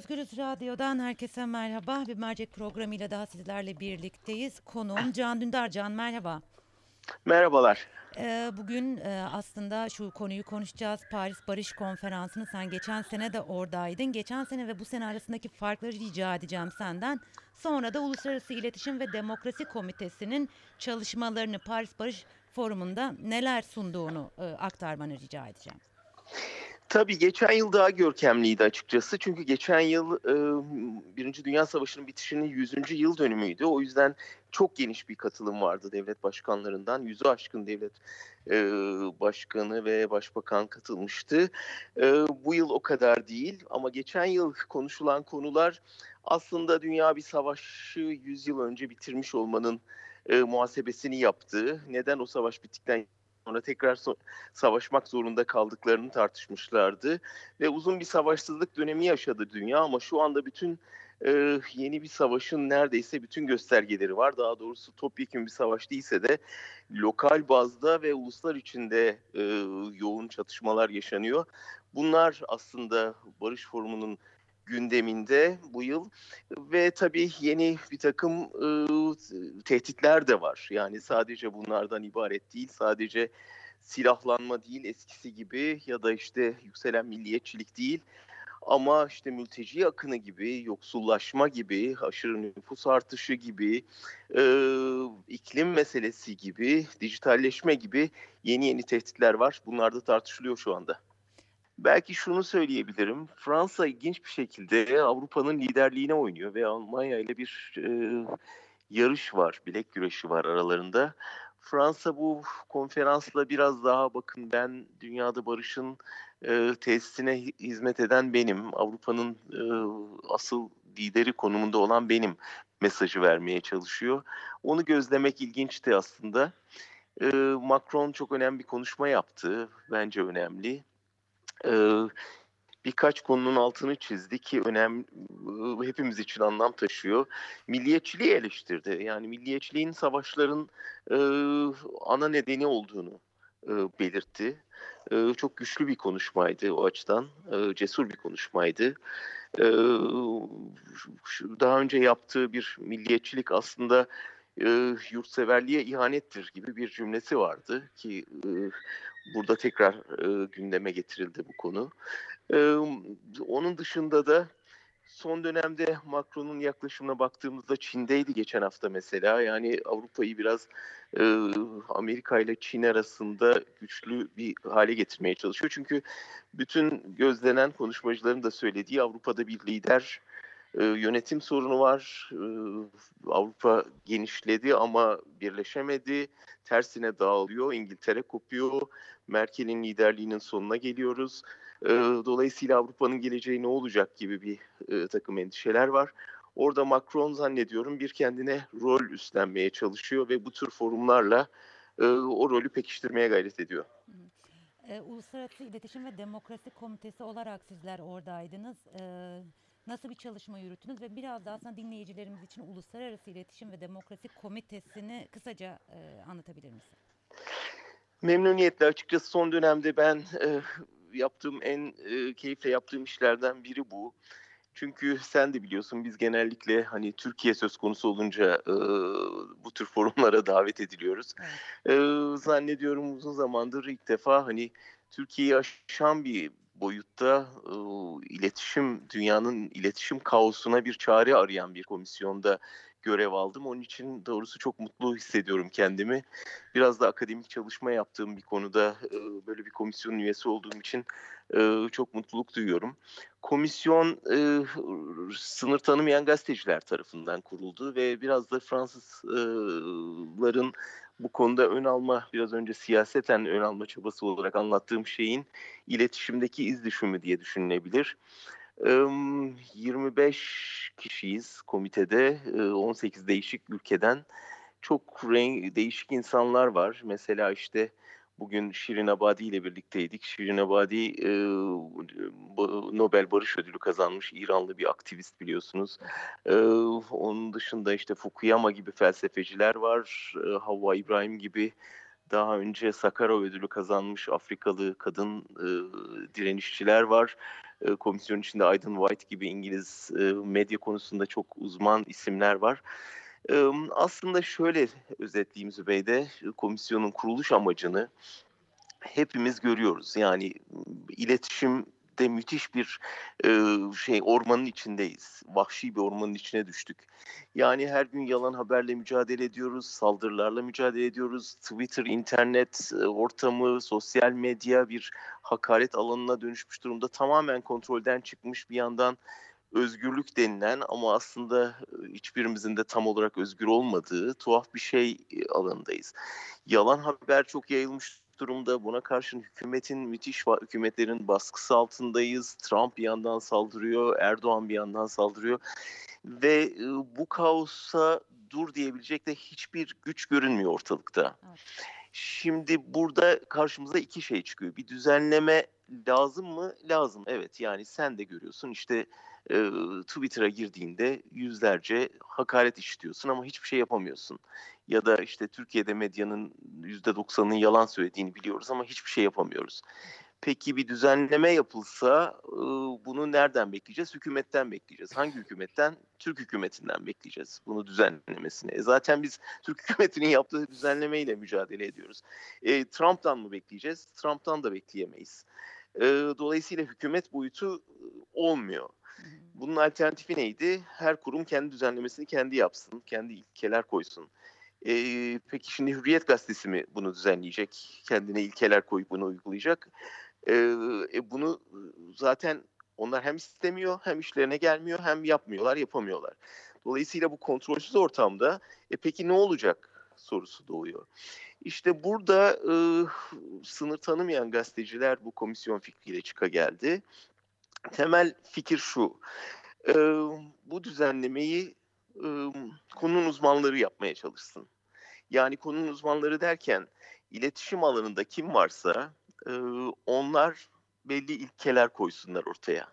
Özgürüz Radyo'dan herkese merhaba. Bir mercek programıyla daha sizlerle birlikteyiz. Konuğum Can Dündar. Can merhaba. Merhabalar. Ee, bugün e, aslında şu konuyu konuşacağız. Paris Barış Konferansı'nı sen geçen sene de oradaydın. Geçen sene ve bu sene arasındaki farkları rica edeceğim senden. Sonra da Uluslararası İletişim ve Demokrasi Komitesi'nin çalışmalarını Paris Barış Forumu'nda neler sunduğunu e, aktarmanı rica edeceğim. Tabii geçen yıl daha görkemliydi açıkçası. Çünkü geçen yıl e, Birinci Dünya Savaşı'nın bitişinin 100. yıl dönümüydü. O yüzden çok geniş bir katılım vardı devlet başkanlarından. Yüzü aşkın devlet e, başkanı ve başbakan katılmıştı. E, bu yıl o kadar değil ama geçen yıl konuşulan konular aslında dünya bir savaşı 100 yıl önce bitirmiş olmanın e, muhasebesini yaptığı, neden o savaş bittikten sonra tekrar so- savaşmak zorunda kaldıklarını tartışmışlardı ve uzun bir savaşsızlık dönemi yaşadı dünya ama şu anda bütün e, yeni bir savaşın neredeyse bütün göstergeleri var. Daha doğrusu topyekun bir savaş değilse de lokal bazda ve uluslar içinde e, yoğun çatışmalar yaşanıyor. Bunlar aslında Barış Forumu'nun gündeminde bu yıl ve tabii yeni bir takım e, tehditler de var. Yani sadece bunlardan ibaret değil, sadece silahlanma değil eskisi gibi ya da işte yükselen milliyetçilik değil. Ama işte mülteci akını gibi, yoksullaşma gibi, aşırı nüfus artışı gibi, e, iklim meselesi gibi, dijitalleşme gibi yeni yeni tehditler var. Bunlar da tartışılıyor şu anda. Belki şunu söyleyebilirim. Fransa ilginç bir şekilde Avrupa'nın liderliğine oynuyor ve Almanya ile bir e, yarış var, bilek güreşi var aralarında. Fransa bu konferansla biraz daha bakın ben dünyada barışın e, tesisine hizmet eden benim, Avrupa'nın e, asıl lideri konumunda olan benim mesajı vermeye çalışıyor. Onu gözlemek ilginçti aslında. E, Macron çok önemli bir konuşma yaptı, bence önemli e, birkaç konunun altını çizdi ki önemli hepimiz için anlam taşıyor. Milliyetçiliği eleştirdi. Yani milliyetçiliğin savaşların e, ana nedeni olduğunu e, belirtti. E, çok güçlü bir konuşmaydı o açıdan. E, cesur bir konuşmaydı. E, daha önce yaptığı bir milliyetçilik aslında e, yurtseverliğe ihanettir gibi bir cümlesi vardı ki e, burada tekrar e, gündeme getirildi bu konu. E, onun dışında da son dönemde Macron'un yaklaşımına baktığımızda Çin'deydi geçen hafta mesela. Yani Avrupa'yı biraz e, Amerika ile Çin arasında güçlü bir hale getirmeye çalışıyor. Çünkü bütün gözlenen konuşmacıların da söylediği Avrupa'da bir lider e, yönetim sorunu var. E, Avrupa genişledi ama birleşemedi. Tersine dağılıyor. İngiltere kopuyor. Merkel'in liderliğinin sonuna geliyoruz. E, dolayısıyla Avrupa'nın geleceği ne olacak gibi bir e, takım endişeler var. Orada Macron zannediyorum bir kendine rol üstlenmeye çalışıyor ve bu tür forumlarla e, o rolü pekiştirmeye gayret ediyor. E, Uluslararası İletişim ve Demokrasi Komitesi olarak sizler oradaydınız. Nasıl bir çalışma yürüttünüz ve biraz daha aslında dinleyicilerimiz için Uluslararası İletişim ve Demokrasi Komitesi'ni kısaca anlatabilir misin? Memnuniyetle açıkçası son dönemde ben e, yaptığım en e, keyifle yaptığım işlerden biri bu. Çünkü sen de biliyorsun biz genellikle hani Türkiye söz konusu olunca e, bu tür forumlara davet ediliyoruz. E, zannediyorum uzun zamandır ilk defa hani Türkiye'yi aşan bir boyutta e, iletişim dünyanın iletişim kaosuna bir çare arayan bir komisyonda görev aldım. Onun için doğrusu çok mutlu hissediyorum kendimi. Biraz da akademik çalışma yaptığım bir konuda e, böyle bir komisyon üyesi olduğum için e, çok mutluluk duyuyorum. Komisyon e, sınır tanımayan gazeteciler tarafından kuruldu ve biraz da Fransızların bu konuda ön alma, biraz önce siyaseten ön alma çabası olarak anlattığım şeyin iletişimdeki iz düşümü diye düşünülebilir. 25 kişiyiz komitede, 18 değişik ülkeden. Çok renk, değişik insanlar var. Mesela işte bugün Şirin Abadi ile birlikteydik. Şirin Abadi Nobel Barış Ödülü kazanmış İranlı bir aktivist biliyorsunuz. Onun dışında işte Fukuyama gibi felsefeciler var. Havva İbrahim gibi daha önce Sakarov ödülü kazanmış Afrikalı kadın direnişçiler var e, komisyonun içinde Aydın White gibi İngiliz e, medya konusunda çok uzman isimler var. E, aslında şöyle özetleyeyim Zübeyde, komisyonun kuruluş amacını hepimiz görüyoruz. Yani iletişim de müthiş bir e, şey ormanın içindeyiz. Vahşi bir ormanın içine düştük. Yani her gün yalan haberle mücadele ediyoruz, saldırılarla mücadele ediyoruz. Twitter, internet e, ortamı, sosyal medya bir hakaret alanına dönüşmüş durumda. Tamamen kontrolden çıkmış bir yandan özgürlük denilen ama aslında hiçbirimizin de tam olarak özgür olmadığı tuhaf bir şey alanındayız. Yalan haber çok yayılmış durumda. Buna karşın hükümetin müthiş hükümetlerin baskısı altındayız. Trump bir yandan saldırıyor, Erdoğan bir yandan saldırıyor ve bu kaosa dur diyebilecek de hiçbir güç görünmüyor ortalıkta. Evet. Şimdi burada karşımıza iki şey çıkıyor. Bir düzenleme lazım mı? Lazım. Evet. Yani sen de görüyorsun işte e, Twitter'a girdiğinde yüzlerce hakaret işitiyorsun ama hiçbir şey yapamıyorsun. Ya da işte Türkiye'de medyanın %90'ının yalan söylediğini biliyoruz ama hiçbir şey yapamıyoruz. Peki bir düzenleme yapılsa e, bunu nereden bekleyeceğiz? Hükümetten bekleyeceğiz. Hangi hükümetten? Türk hükümetinden bekleyeceğiz bunu düzenlemesini. E zaten biz Türk hükümetinin yaptığı düzenlemeyle mücadele ediyoruz. E, Trump'tan mı bekleyeceğiz? Trump'tan da bekleyemeyiz. E, dolayısıyla hükümet boyutu olmuyor. Bunun alternatifi neydi? Her kurum kendi düzenlemesini kendi yapsın, kendi ilkeler koysun. Ee, peki şimdi Hürriyet Gazetesi mi bunu düzenleyecek? Kendine ilkeler koyup bunu uygulayacak? Ee, e, bunu zaten onlar hem istemiyor, hem işlerine gelmiyor, hem yapmıyorlar, yapamıyorlar. Dolayısıyla bu kontrolsüz ortamda e peki ne olacak sorusu doğuyor. İşte burada e, sınır tanımayan gazeteciler bu komisyon fikriyle çıka geldi temel fikir şu. E, bu düzenlemeyi e, konunun uzmanları yapmaya çalışsın. Yani konunun uzmanları derken iletişim alanında kim varsa e, onlar belli ilkeler koysunlar ortaya.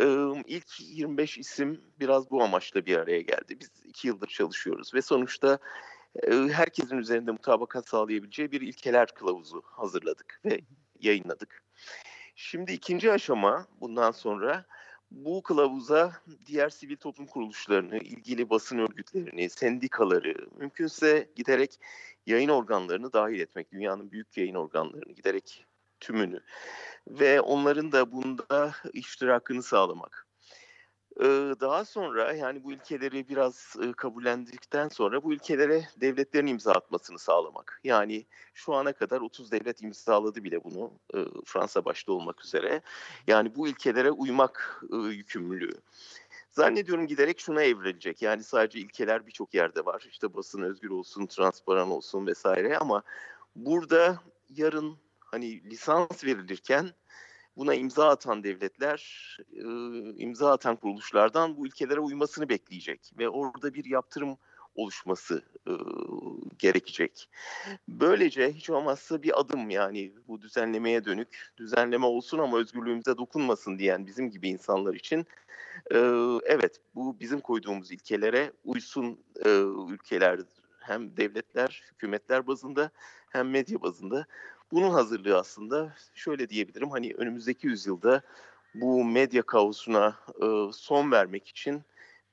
E, ilk 25 isim biraz bu amaçla bir araya geldi. Biz iki yıldır çalışıyoruz ve sonuçta herkesin üzerinde mutabakat sağlayabileceği bir ilkeler kılavuzu hazırladık ve yayınladık. Şimdi ikinci aşama bundan sonra bu kılavuza diğer sivil toplum kuruluşlarını, ilgili basın örgütlerini, sendikaları, mümkünse giderek yayın organlarını dahil etmek, dünyanın büyük yayın organlarını giderek tümünü ve onların da bunda iştirakını sağlamak. Daha sonra yani bu ilkeleri biraz kabullendikten sonra bu ülkelere devletlerin imza atmasını sağlamak. Yani şu ana kadar 30 devlet imzaladı bile bunu Fransa başta olmak üzere. Yani bu ilkelere uymak yükümlülüğü. Zannediyorum giderek şuna evrilecek. Yani sadece ilkeler birçok yerde var. İşte basın özgür olsun, transparan olsun vesaire ama burada yarın hani lisans verilirken buna imza atan devletler, imza atan kuruluşlardan bu ülkelere uymasını bekleyecek ve orada bir yaptırım oluşması gerekecek. Böylece hiç olmazsa bir adım yani bu düzenlemeye dönük düzenleme olsun ama özgürlüğümüze dokunmasın diyen bizim gibi insanlar için evet bu bizim koyduğumuz ilkelere uysun ülkeler hem devletler, hükümetler bazında hem medya bazında bunun hazırlığı aslında şöyle diyebilirim hani önümüzdeki yüzyılda bu medya kaosuna e, son vermek için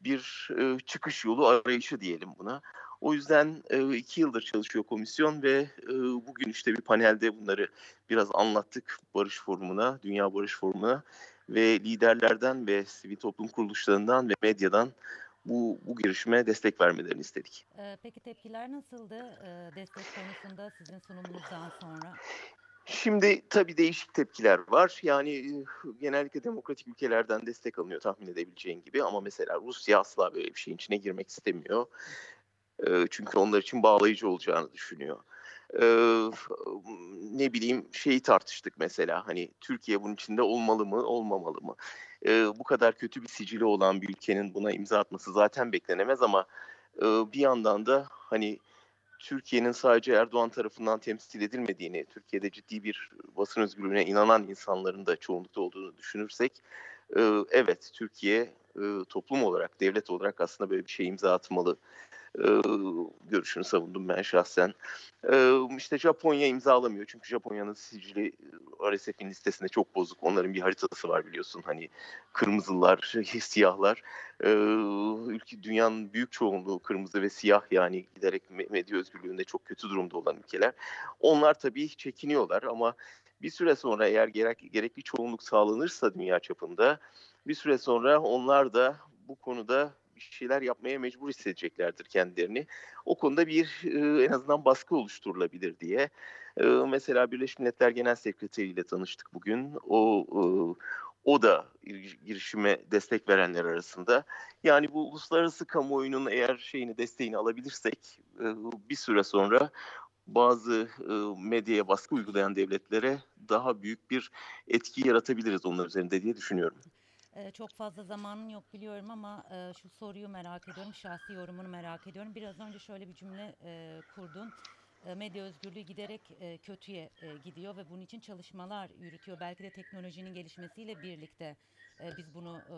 bir e, çıkış yolu arayışı diyelim buna. O yüzden e, iki yıldır çalışıyor komisyon ve e, bugün işte bir panelde bunları biraz anlattık Barış Forumu'na, Dünya Barış Forumu'na ve liderlerden ve sivil toplum kuruluşlarından ve medyadan bu, bu girişime destek vermelerini istedik. Ee, peki tepkiler nasıldı ee, destek konusunda sizin sunumunuzdan sonra? Şimdi tabii değişik tepkiler var. Yani genellikle demokratik ülkelerden destek alınıyor tahmin edebileceğin gibi. Ama mesela Rusya asla böyle bir şeyin içine girmek istemiyor. Çünkü onlar için bağlayıcı olacağını düşünüyor. Ne bileyim şeyi tartıştık mesela hani Türkiye bunun içinde olmalı mı olmamalı mı? Bu kadar kötü bir sicili olan bir ülkenin buna imza atması zaten beklenemez ama bir yandan da hani Türkiye'nin sadece Erdoğan tarafından temsil edilmediğini, Türkiye'de ciddi bir basın özgürlüğüne inanan insanların da çoğunlukta olduğunu düşünürsek Ee, evet Türkiye e, toplum olarak, devlet olarak aslında böyle bir şey imza atmalı e, görüşünü savundum ben şahsen. E, işte Japonya imzalamıyor çünkü Japonya'nın sicili e, RSF'in listesinde çok bozuk. Onların bir haritası var biliyorsun hani kırmızılar, siyahlar. Ülke dünyanın büyük çoğunluğu kırmızı ve siyah yani giderek me- medya özgürlüğünde çok kötü durumda olan ülkeler. Onlar tabii çekiniyorlar ama bir süre sonra eğer gerek, gerekli çoğunluk sağlanırsa dünya çapında bir süre sonra onlar da bu konuda bir şeyler yapmaya mecbur hissedeceklerdir kendilerini. O konuda bir e, en azından baskı oluşturulabilir diye. E, mesela Birleşmiş Milletler Genel Sekreteri ile tanıştık bugün. O e, o da girişime destek verenler arasında. Yani bu uluslararası kamuoyunun eğer şeyini desteğini alabilirsek e, bir süre sonra bazı e, medyaya baskı uygulayan devletlere daha büyük bir etki yaratabiliriz onlar üzerinde diye düşünüyorum. Ee, çok fazla zamanın yok biliyorum ama e, şu soruyu merak ediyorum, şahsi yorumunu merak ediyorum. Biraz önce şöyle bir cümle e, kurdun. E, medya özgürlüğü giderek e, kötüye e, gidiyor ve bunun için çalışmalar yürütüyor. Belki de teknolojinin gelişmesiyle birlikte e, biz bunu e,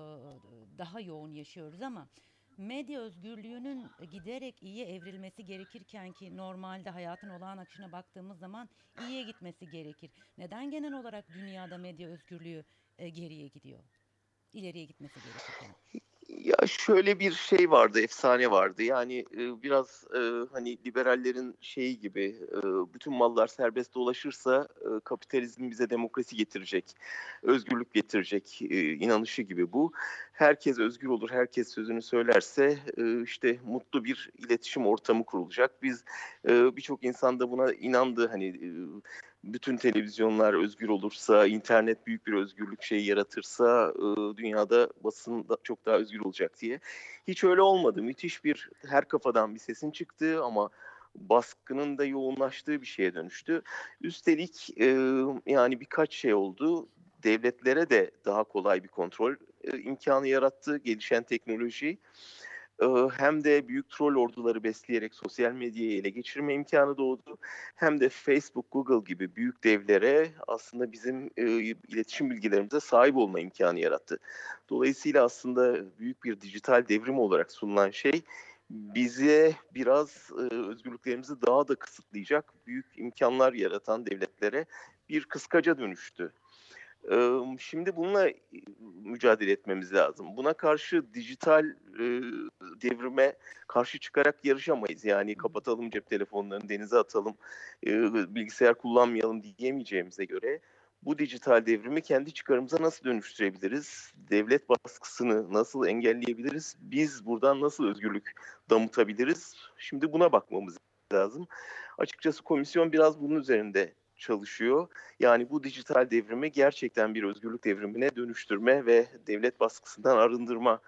daha yoğun yaşıyoruz ama medya özgürlüğünün giderek iyiye evrilmesi gerekirken ki normalde hayatın olağan akışına baktığımız zaman iyiye gitmesi gerekir. Neden genel olarak dünyada medya özgürlüğü e, geriye gidiyor? ileriye gitmesi gerekirken. Ya şöyle bir şey vardı, efsane vardı. Yani e, biraz e, hani liberallerin şeyi gibi bütün mallar serbest dolaşırsa kapitalizm bize demokrasi getirecek, özgürlük getirecek inanışı gibi bu. Herkes özgür olur, herkes sözünü söylerse e, işte mutlu bir iletişim ortamı kurulacak. Biz e, birçok insan da buna inandı. Hani e, bütün televizyonlar özgür olursa, internet büyük bir özgürlük şeyi yaratırsa dünyada basın da çok daha özgür olacak diye. Hiç öyle olmadı. Müthiş bir her kafadan bir sesin çıktığı ama baskının da yoğunlaştığı bir şeye dönüştü. Üstelik e, yani birkaç şey oldu. Devletlere de daha kolay bir kontrol e, imkanı yarattı gelişen teknoloji hem de büyük troll orduları besleyerek sosyal medyayı ele geçirme imkanı doğdu. Hem de Facebook, Google gibi büyük devlere aslında bizim e, iletişim bilgilerimize sahip olma imkanı yarattı. Dolayısıyla aslında büyük bir dijital devrim olarak sunulan şey bize biraz e, özgürlüklerimizi daha da kısıtlayacak büyük imkanlar yaratan devletlere bir kıskaca dönüştü. Şimdi bununla mücadele etmemiz lazım. Buna karşı dijital devrime karşı çıkarak yarışamayız. Yani kapatalım cep telefonlarını, denize atalım, bilgisayar kullanmayalım diyemeyeceğimize göre bu dijital devrimi kendi çıkarımıza nasıl dönüştürebiliriz? Devlet baskısını nasıl engelleyebiliriz? Biz buradan nasıl özgürlük damıtabiliriz? Şimdi buna bakmamız lazım. Açıkçası komisyon biraz bunun üzerinde çalışıyor. Yani bu dijital devrimi gerçekten bir özgürlük devrimine dönüştürme ve devlet baskısından arındırma.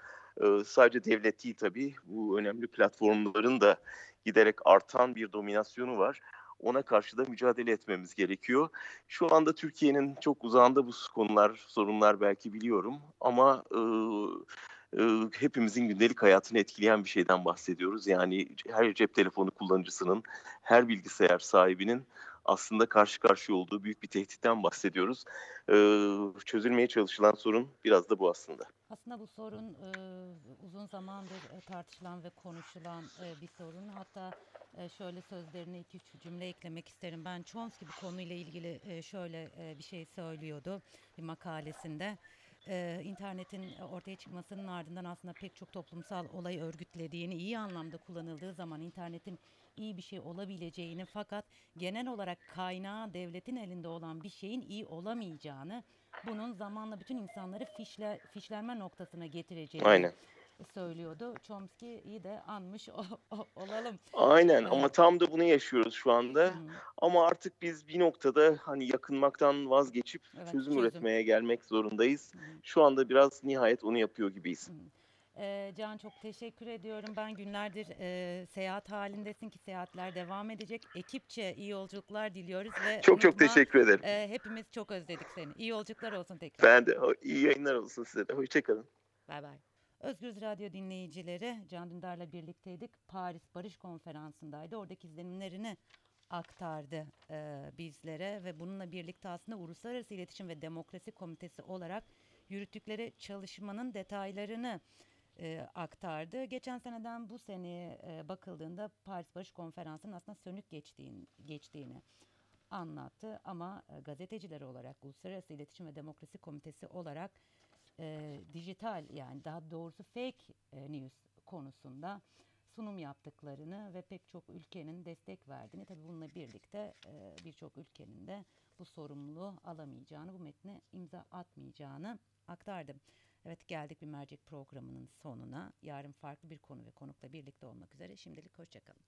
Ee, sadece devlet değil tabii bu önemli platformların da giderek artan bir dominasyonu var. Ona karşı da mücadele etmemiz gerekiyor. Şu anda Türkiye'nin çok uzağında bu konular, sorunlar belki biliyorum ama e, e, hepimizin gündelik hayatını etkileyen bir şeyden bahsediyoruz. Yani her cep telefonu kullanıcısının, her bilgisayar sahibinin aslında karşı karşıya olduğu büyük bir tehditten bahsediyoruz. Ee, çözülmeye çalışılan sorun biraz da bu aslında. Aslında bu sorun e, uzun zamandır e, tartışılan ve konuşulan e, bir sorun. Hatta e, şöyle sözlerine iki üç cümle eklemek isterim. Ben Chomsky bu konuyla ilgili e, şöyle e, bir şey söylüyordu bir makalesinde. Ee, internetin ortaya çıkmasının ardından aslında pek çok toplumsal olay örgütlediğini iyi anlamda kullanıldığı zaman internetin iyi bir şey olabileceğini fakat genel olarak kaynağı devletin elinde olan bir şeyin iyi olamayacağını bunun zamanla bütün insanları fişle, fişlenme noktasına getireceğini Aynen. söylüyordu. Chomsky'yi de anmış o, o, olalım. Aynen Evet. ama tam da bunu yaşıyoruz şu anda. Hı, Ama artık biz bir noktada hani yakınmaktan vazgeçip Evet, çözüm çözüm. üretmeye gelmek zorundayız. hı, Şu anda biraz nihayet onu yapıyor gibiyiz. hı. Ee, Can çok teşekkür ediyorum. Ben günlerdir e, seyahat halindesin ki seyahatler devam edecek. Ekipçe iyi yolculuklar diliyoruz ve Çok çok unutma, teşekkür ederim. e, hepimiz çok özledik seni. İyi yolculuklar olsun tekrar. Ben de iyi yayınlar olsun size de. Hoşçakalın. Bay bay. Özgürüz Radyo dinleyicileri Can Dündar'la birlikteydik. Paris Barış Konferansı'ndaydı. Oradaki izlenimlerini aktardı e, bizlere ve bununla birlikte aslında Uluslararası İletişim ve Demokrasi Komitesi olarak yürüttükleri çalışmanın detaylarını e, aktardı. Geçen seneden bu seneye e, bakıldığında Paris Barış Konferansı'nın aslında sönük geçtiğini, geçtiğini anlattı. Ama e, gazeteciler olarak, Uluslararası İletişim ve Demokrasi Komitesi olarak e, dijital yani daha doğrusu fake e, news konusunda sunum yaptıklarını ve pek çok ülkenin destek verdiğini tabii bununla birlikte e, birçok ülkenin de bu sorumluluğu alamayacağını, bu metne imza atmayacağını aktardı. Evet geldik bir mercek programının sonuna. Yarın farklı bir konu ve konukla birlikte olmak üzere. Şimdilik hoşçakalın.